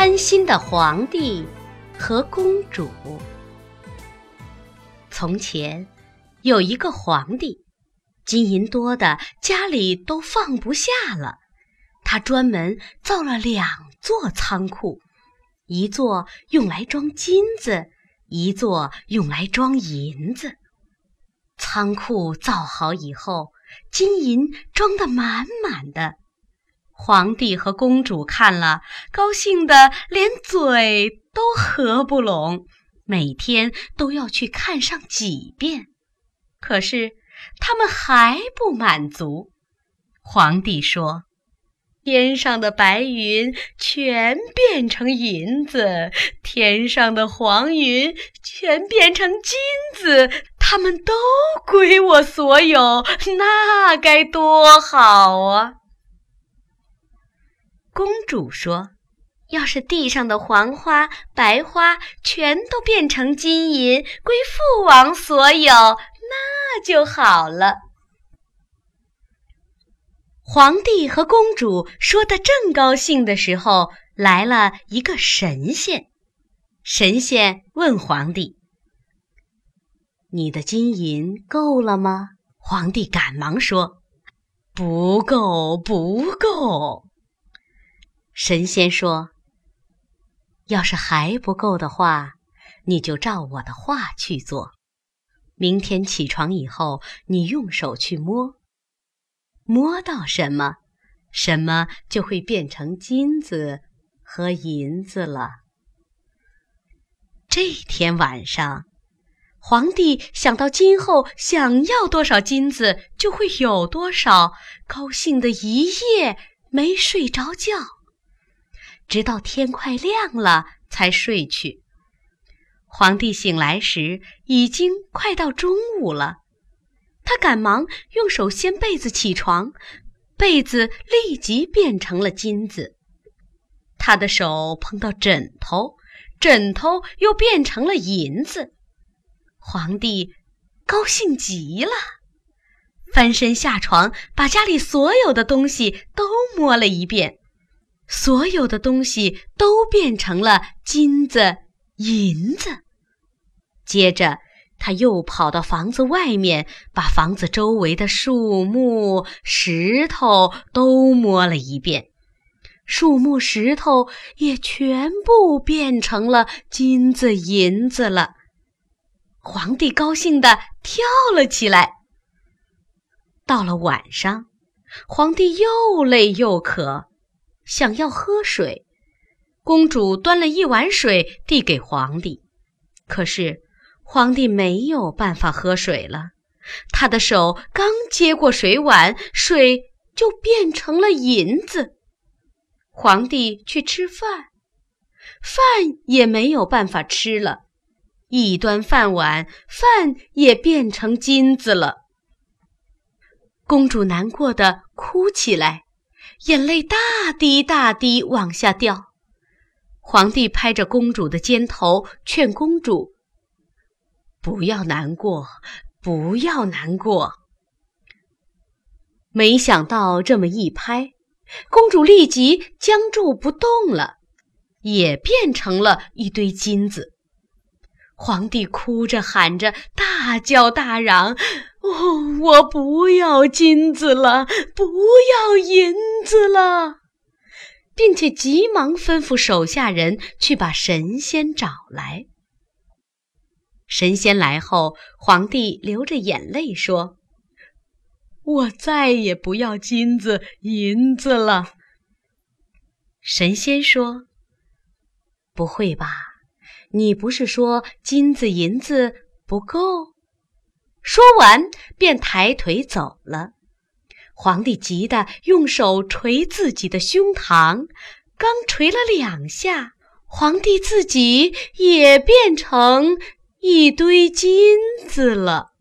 贪心的皇帝和公主。从前有一个皇帝，金银多的家里都放不下了，他专门造了两座仓库，一座用来装金子，一座用来装银子。仓库造好以后，金银装得满满的。皇帝和公主看了，高兴得连嘴都合不拢，每天都要去看上几遍。可是他们还不满足。皇帝说：“天上的白云全变成银子，天上的黄云全变成金子，它们都归我所有，那该多好啊！”公主说：“要是地上的黄花、白花全都变成金银，归父王所有，那就好了。”皇帝和公主说的正高兴的时候，来了一个神仙。神仙问皇帝：“你的金银够了吗？”皇帝赶忙说：“不够，不够。”神仙说：“要是还不够的话，你就照我的话去做。明天起床以后，你用手去摸，摸到什么，什么就会变成金子和银子了。”这天晚上，皇帝想到今后想要多少金子就会有多少，高兴的一夜没睡着觉。直到天快亮了才睡去。皇帝醒来时已经快到中午了，他赶忙用手掀被子起床，被子立即变成了金子。他的手碰到枕头，枕头又变成了银子。皇帝高兴极了，翻身下床，把家里所有的东西都摸了一遍。所有的东西都变成了金子、银子。接着，他又跑到房子外面，把房子周围的树木、石头都摸了一遍，树木、石头也全部变成了金子、银子了。皇帝高兴地跳了起来。到了晚上，皇帝又累又渴。想要喝水，公主端了一碗水递给皇帝，可是皇帝没有办法喝水了。他的手刚接过水碗，水就变成了银子。皇帝去吃饭，饭也没有办法吃了。一端饭碗，饭也变成金子了。公主难过的哭起来。眼泪大滴大滴往下掉，皇帝拍着公主的肩头，劝公主：“不要难过，不要难过。”没想到这么一拍，公主立即僵住不动了，也变成了一堆金子。皇帝哭着喊着，大叫大嚷：“哦，我不要金子了，不要银子了！”并且急忙吩咐手下人去把神仙找来。神仙来后，皇帝流着眼泪说：“我再也不要金子银子了。”神仙说：“不会吧？”你不是说金子银子不够？说完便抬腿走了。皇帝急得用手捶自己的胸膛，刚捶了两下，皇帝自己也变成一堆金子了。